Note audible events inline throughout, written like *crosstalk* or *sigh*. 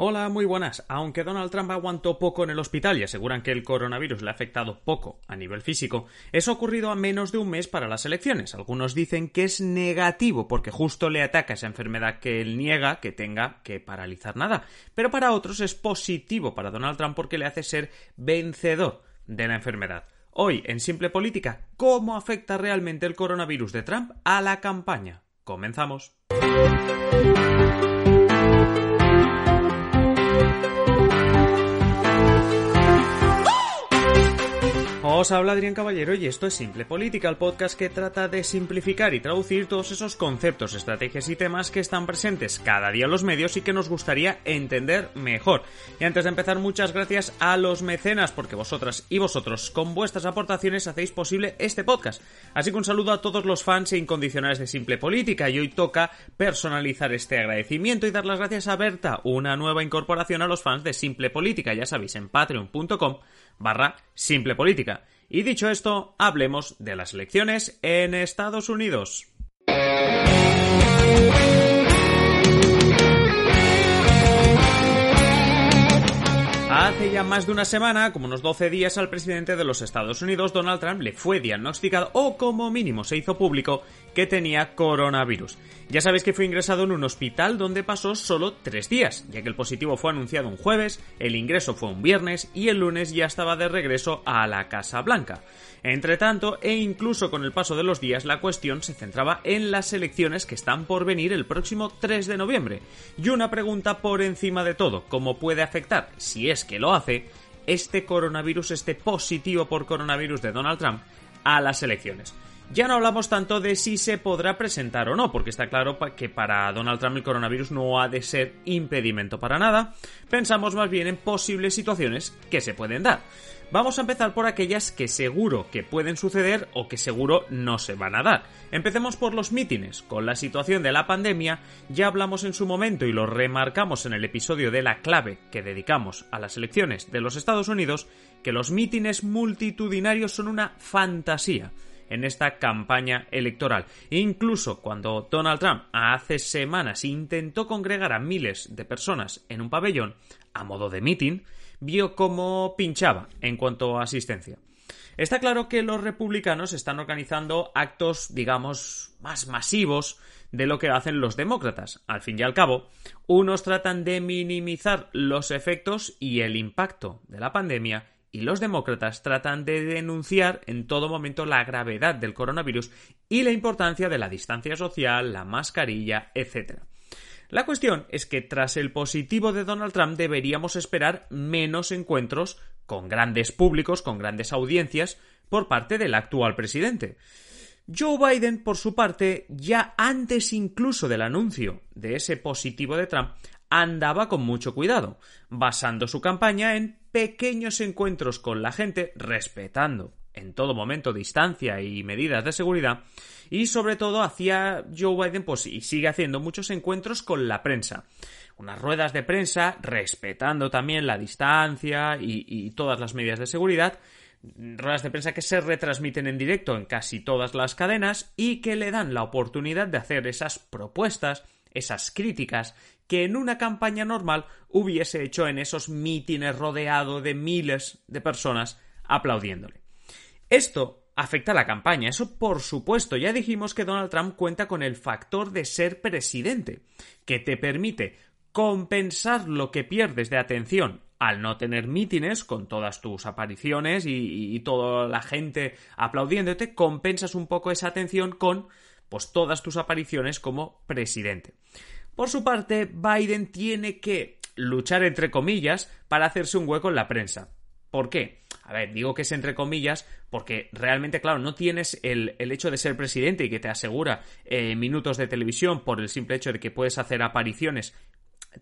Hola, muy buenas. Aunque Donald Trump aguantó poco en el hospital y aseguran que el coronavirus le ha afectado poco a nivel físico, eso ha ocurrido a menos de un mes para las elecciones. Algunos dicen que es negativo porque justo le ataca esa enfermedad que él niega que tenga que paralizar nada. Pero para otros es positivo para Donald Trump porque le hace ser vencedor de la enfermedad. Hoy, en Simple Política, ¿cómo afecta realmente el coronavirus de Trump a la campaña? Comenzamos. Os habla Adrián Caballero y esto es Simple Política, el podcast que trata de simplificar y traducir todos esos conceptos, estrategias y temas que están presentes cada día en los medios y que nos gustaría entender mejor. Y antes de empezar, muchas gracias a los mecenas, porque vosotras y vosotros con vuestras aportaciones hacéis posible este podcast. Así que un saludo a todos los fans e incondicionales de Simple Política y hoy toca personalizar este agradecimiento y dar las gracias a Berta, una nueva incorporación a los fans de Simple Política, ya sabéis, en patreon.com barra simple política. Y dicho esto, hablemos de las elecciones en Estados Unidos. Hace ya más de una semana, como unos 12 días, al presidente de los Estados Unidos, Donald Trump, le fue diagnosticado, o como mínimo se hizo público, que tenía coronavirus. Ya sabéis que fue ingresado en un hospital donde pasó solo tres días, ya que el positivo fue anunciado un jueves, el ingreso fue un viernes y el lunes ya estaba de regreso a la Casa Blanca. Entre tanto, e incluso con el paso de los días, la cuestión se centraba en las elecciones que están por venir el próximo 3 de noviembre. Y una pregunta por encima de todo, ¿cómo puede afectar, si es que lo hace, este coronavirus, este positivo por coronavirus de Donald Trump a las elecciones? Ya no hablamos tanto de si se podrá presentar o no, porque está claro que para Donald Trump el coronavirus no ha de ser impedimento para nada. Pensamos más bien en posibles situaciones que se pueden dar. Vamos a empezar por aquellas que seguro que pueden suceder o que seguro no se van a dar. Empecemos por los mítines. Con la situación de la pandemia ya hablamos en su momento y lo remarcamos en el episodio de la clave que dedicamos a las elecciones de los Estados Unidos, que los mítines multitudinarios son una fantasía en esta campaña electoral. incluso cuando Donald Trump hace semanas intentó congregar a miles de personas en un pabellón a modo de meeting, vio cómo pinchaba en cuanto a asistencia. Está claro que los republicanos están organizando actos, digamos, más masivos de lo que hacen los demócratas. Al fin y al cabo, unos tratan de minimizar los efectos y el impacto de la pandemia y los demócratas tratan de denunciar en todo momento la gravedad del coronavirus y la importancia de la distancia social, la mascarilla, etc. La cuestión es que tras el positivo de Donald Trump deberíamos esperar menos encuentros con grandes públicos, con grandes audiencias, por parte del actual presidente. Joe Biden, por su parte, ya antes incluso del anuncio de ese positivo de Trump, andaba con mucho cuidado, basando su campaña en pequeños encuentros con la gente, respetando en todo momento distancia y medidas de seguridad, y sobre todo hacía Joe Biden, pues y sigue haciendo muchos encuentros con la prensa. Unas ruedas de prensa, respetando también la distancia y, y todas las medidas de seguridad, ruedas de prensa que se retransmiten en directo en casi todas las cadenas y que le dan la oportunidad de hacer esas propuestas, esas críticas que en una campaña normal hubiese hecho en esos mítines rodeado de miles de personas aplaudiéndole. Esto afecta a la campaña, eso por supuesto, ya dijimos que Donald Trump cuenta con el factor de ser presidente, que te permite compensar lo que pierdes de atención al no tener mítines con todas tus apariciones y, y, toda la gente aplaudiéndote, compensas un poco esa atención con pues todas tus apariciones como presidente. Por su parte, Biden tiene que luchar entre comillas para hacerse un hueco en la prensa. ¿Por qué? A ver, digo que es entre comillas porque realmente, claro, no tienes el, hecho de ser presidente y que te asegura eh, minutos de televisión por el simple hecho de que puedes hacer apariciones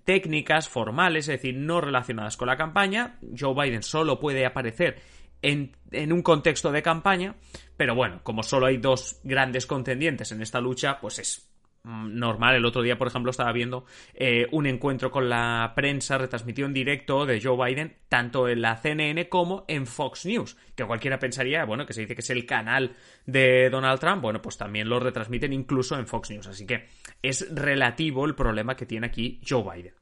técnicas, formales, es decir, no relacionadas con la campaña. Joe Biden solo puede aparecer en, en, un contexto de campaña, pero bueno, como solo hay dos grandes contendientes en esta lucha, pues es normal. El otro día, por ejemplo, estaba viendo eh, un encuentro con la prensa retransmitido en directo de Joe Biden, tanto en la CNN como en Fox News, que cualquiera pensaría, bueno, que se dice que es el canal de Donald Trump, bueno, pues también lo retransmiten incluso en Fox News. Así que es relativo el problema que tiene aquí Joe Biden.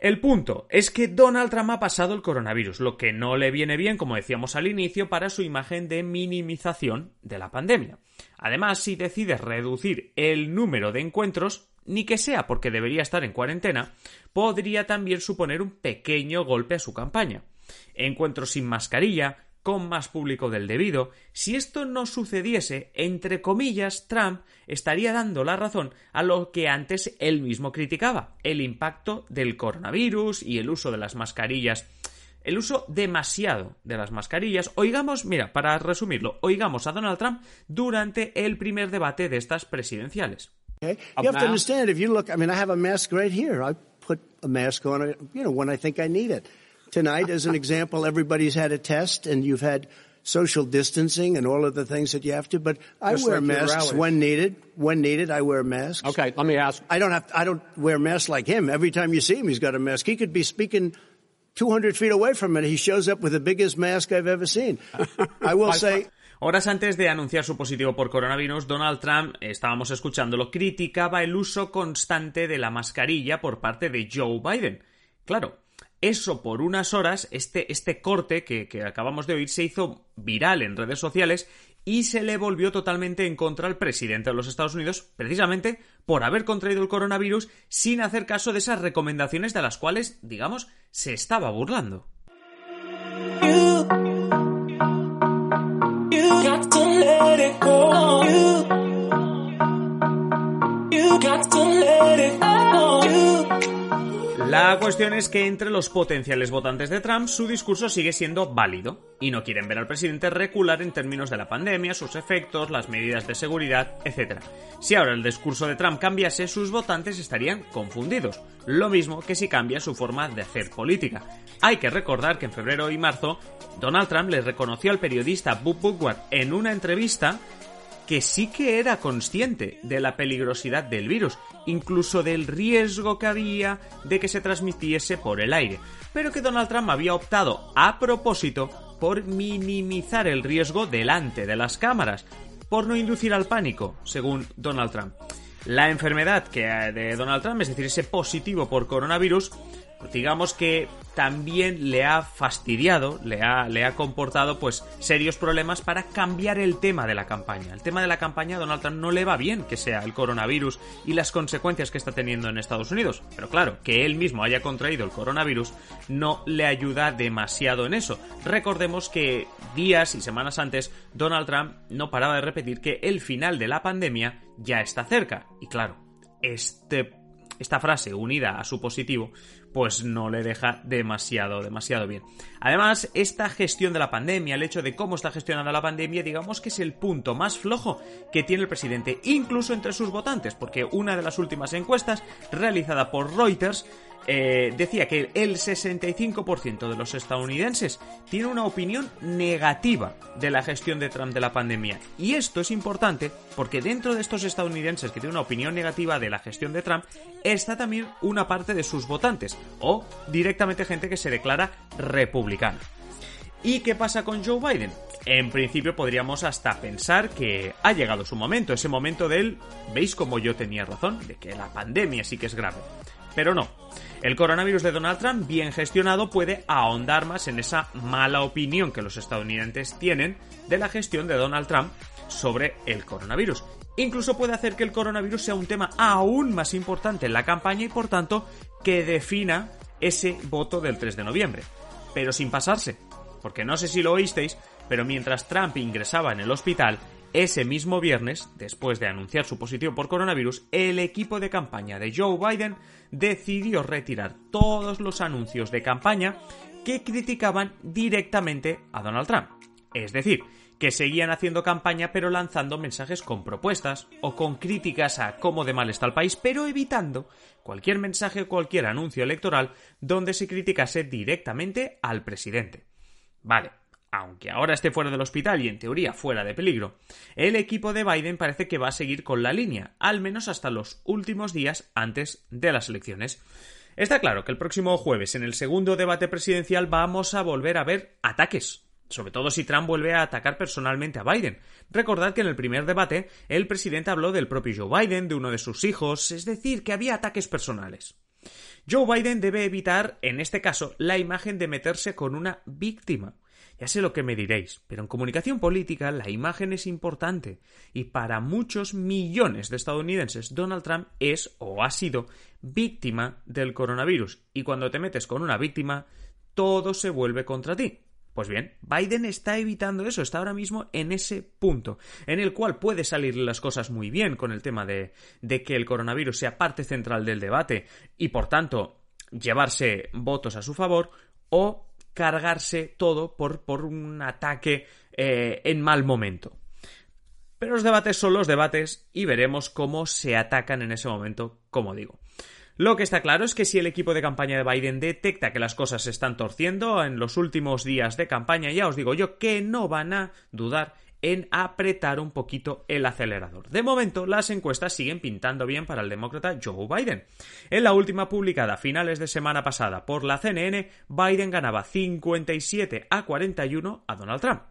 El punto es que Donald Trump ha pasado el coronavirus, lo que no le viene bien, como decíamos al inicio, para su imagen de minimización de la pandemia. Además, si decide reducir el número de encuentros, ni que sea porque debería estar en cuarentena, podría también suponer un pequeño golpe a su campaña. Encuentros sin mascarilla, con más público del debido, si esto no sucediese, entre comillas, Trump estaría dando la razón a lo que antes él mismo criticaba, el impacto del coronavirus y el uso de las mascarillas. El uso demasiado de las mascarillas. Oigamos, mira, para resumirlo, oigamos a Donald Trump durante el primer debate de estas presidenciales. Okay. You have to. Tonight, as an example, everybody's had a test and you've had social distancing and all of the things that you have to. But I Just wear like masks when needed. When needed, I wear masks. Okay, let me ask. I don't have. I don't wear masks like him. Every time you see him, he's got a mask. He could be speaking 200 feet away from it. He shows up with the biggest mask I've ever seen. I will *laughs* say. Horas antes de anunciar su positivo por coronavirus, Donald Trump, estábamos escuchándolo, criticaba el uso constante de la mascarilla por parte de Joe Biden. Claro, eso por unas horas, este, este corte que, que, acabamos de oír se hizo viral en redes sociales y se le volvió totalmente en contra al presidente de los Estados Unidos, precisamente por haber contraído el coronavirus sin hacer caso de esas recomendaciones de las cuales, digamos, se estaba burlando. La cuestión es que entre los potenciales votantes de Trump su discurso sigue siendo válido y no quieren ver al presidente recular en términos de la pandemia, sus efectos, las medidas de seguridad, etc. Si ahora el discurso de Trump cambiase, sus votantes estarían confundidos, lo mismo que si cambia su forma de hacer política. Hay que recordar que en febrero y marzo Donald Trump le reconoció al periodista Bob Woodward en una entrevista que sí que era consciente de la peligrosidad del virus, incluso del riesgo que había de que se transmitiese por el aire, pero que Donald Trump había optado a propósito por minimizar el riesgo delante de las cámaras, por no inducir al pánico, según Donald Trump. La enfermedad que eh, de Donald Trump, es decir, ese positivo por coronavirus, digamos que también le ha fastidiado, le ha, le ha comportado pues serios problemas para cambiar el tema de la campaña. El tema de la campaña a Donald Trump no le va bien que sea el coronavirus y las consecuencias que está teniendo en Estados Unidos. Pero claro, que él mismo haya contraído el coronavirus no le ayuda demasiado en eso. Recordemos que días y semanas antes Donald Trump no paraba de repetir que el final de la pandemia ya está cerca. Y claro, este esta frase unida a su positivo, pues no le deja demasiado, demasiado bien. Además, esta gestión de la pandemia, el hecho de cómo está gestionada la pandemia, digamos que es el punto más flojo que tiene el presidente, incluso entre sus votantes, porque una de las últimas encuestas realizada por Reuters eh, decía que el 65% de los estadounidenses tiene una opinión negativa de la gestión de Trump de la pandemia. Y esto es importante porque dentro de estos estadounidenses que tienen una opinión negativa de la gestión de Trump está también una parte de sus votantes o directamente gente que se declara republicana. ¿Y qué pasa con Joe Biden? En principio podríamos hasta pensar que ha llegado su momento, ese momento del, veis como yo tenía razón, de que la pandemia sí que es grave. Pero no. El coronavirus de Donald Trump, bien gestionado, puede ahondar más en esa mala opinión que los estadounidenses tienen de la gestión de Donald Trump sobre el coronavirus. Incluso puede hacer que el coronavirus sea un tema aún más importante en la campaña y por tanto que defina ese voto del 3 de noviembre. Pero sin pasarse, porque no sé si lo oísteis, pero mientras Trump ingresaba en el hospital, ese mismo viernes, después de anunciar su positivo por coronavirus, el equipo de campaña de Joe Biden decidió retirar todos los anuncios de campaña que criticaban directamente a Donald Trump. Es decir, que seguían haciendo campaña pero lanzando mensajes con propuestas o con críticas a cómo de mal está el país, pero evitando cualquier mensaje o cualquier anuncio electoral donde se criticase directamente al presidente. Vale, aunque ahora esté fuera del hospital y en teoría fuera de peligro, el equipo de Biden parece que va a seguir con la línea, al menos hasta los últimos días antes de las elecciones. Está claro que el próximo jueves, en el segundo debate presidencial, vamos a volver a ver ataques, sobre todo si Trump vuelve a atacar personalmente a Biden. Recordad que en el primer debate el presidente habló del propio Joe Biden, de uno de sus hijos, es decir, que había ataques personales. Joe Biden debe evitar, en este caso, la imagen de meterse con una víctima. Ya sé lo que me diréis, pero en comunicación política la imagen es importante y para muchos millones de estadounidenses Donald Trump es o ha sido víctima del coronavirus y cuando te metes con una víctima todo se vuelve contra ti. Pues bien, Biden está evitando eso, está ahora mismo en ese punto, en el cual puede salir las cosas muy bien con el tema de, que el coronavirus sea parte central del debate y por tanto llevarse votos a su favor o cargarse todo por, por un ataque eh, en mal momento. Pero los debates son los debates y veremos cómo se atacan en ese momento, como digo. Lo que está claro es que si el equipo de campaña de Biden detecta que las cosas se están torciendo en los últimos días de campaña, ya os digo yo que no van a dudar en apretar un poquito el acelerador. De momento, las encuestas siguen pintando bien para el demócrata Joe Biden. En la última publicada a finales de semana pasada por la CNN, Biden ganaba 57 a 41 a Donald Trump.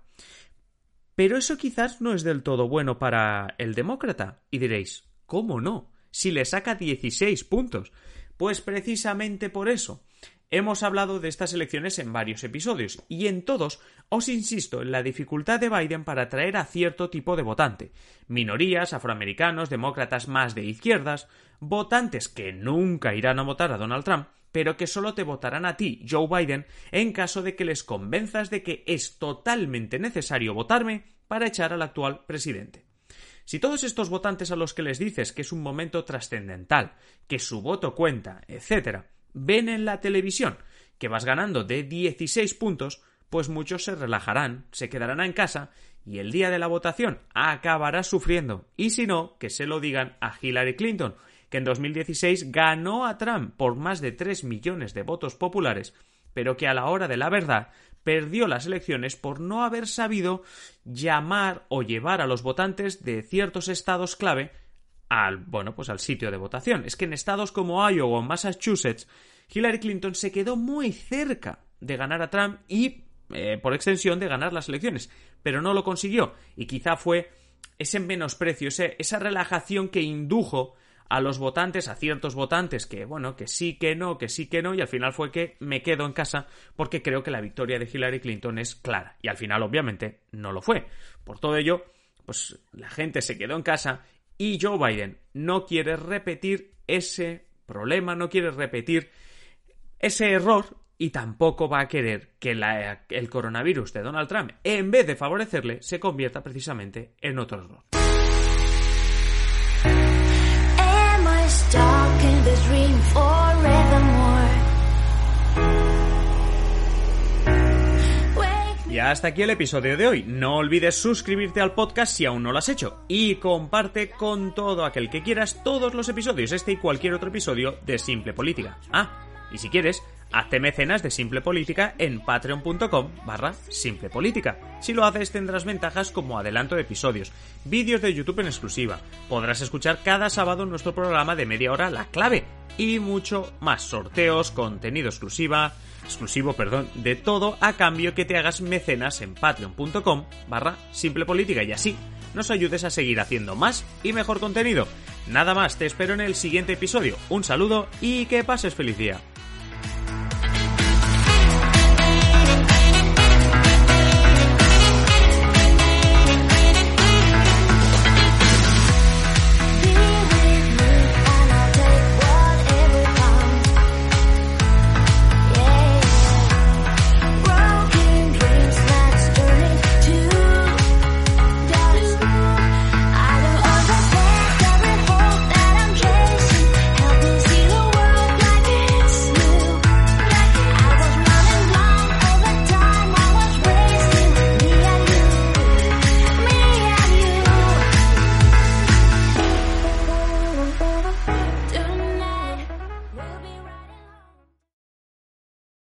Pero eso quizás no es del todo bueno para el demócrata. Y diréis, ¿cómo no? Si le saca 16 puntos. Pues precisamente por eso. Hemos hablado de estas elecciones en varios episodios y en todos os insisto en la dificultad de Biden para atraer a cierto tipo de votante. Minorías, afroamericanos, demócratas más de izquierdas, votantes que nunca irán a votar a Donald Trump, pero que solo te votarán a ti, Joe Biden, en caso de que les convenzas de que es totalmente necesario votarme para echar al actual presidente. Si todos estos votantes a los que les dices que es un momento trascendental, que su voto cuenta, etc., ven en la televisión que vas ganando de 16 puntos, pues muchos se relajarán, se quedarán en casa y el día de la votación acabará sufriendo. Y si no, que se lo digan a Hillary Clinton, que en 2016 ganó a Trump por más de 3 millones de votos populares, pero que a la hora de la verdad perdió las elecciones por no haber sabido llamar o llevar a los votantes de ciertos estados clave al, bueno, pues al sitio de votación. Es que en estados como Iowa o Massachusetts, Hillary Clinton se quedó muy cerca de ganar a Trump y, eh, por extensión, de ganar las elecciones, pero no lo consiguió. Y quizá fue ese menosprecio, esa relajación que indujo a los votantes, a ciertos votantes que, bueno, que sí, que no, que sí, que no, y al final fue que me quedo en casa porque creo que la victoria de Hillary Clinton es clara. Y al final, obviamente, no lo fue. Por todo ello, pues la gente se quedó en casa y Joe Biden no quiere repetir ese problema, no quiere repetir ese error y tampoco va a querer que el coronavirus de Donald Trump, en vez de favorecerle, se convierta precisamente en otro error. Y hasta aquí el episodio de hoy. No olvides suscribirte al podcast si aún no lo has hecho. Y comparte con todo aquel que quieras todos los episodios, este y cualquier otro episodio de Simple Política. Ah, y si quieres, Hazte mecenas de Simple Política en patreon.com barra Simple Política. Si lo haces tendrás ventajas como adelanto de episodios, vídeos de YouTube en exclusiva, podrás escuchar cada sábado nuestro programa de media hora La Clave y mucho más sorteos, contenido exclusiva, exclusivo, perdón, de todo a cambio que te hagas mecenas en patreon.com barra Simple Política y así nos ayudes a seguir haciendo más y mejor contenido. Nada más, te espero en el siguiente episodio. Un saludo y que pases feliz día.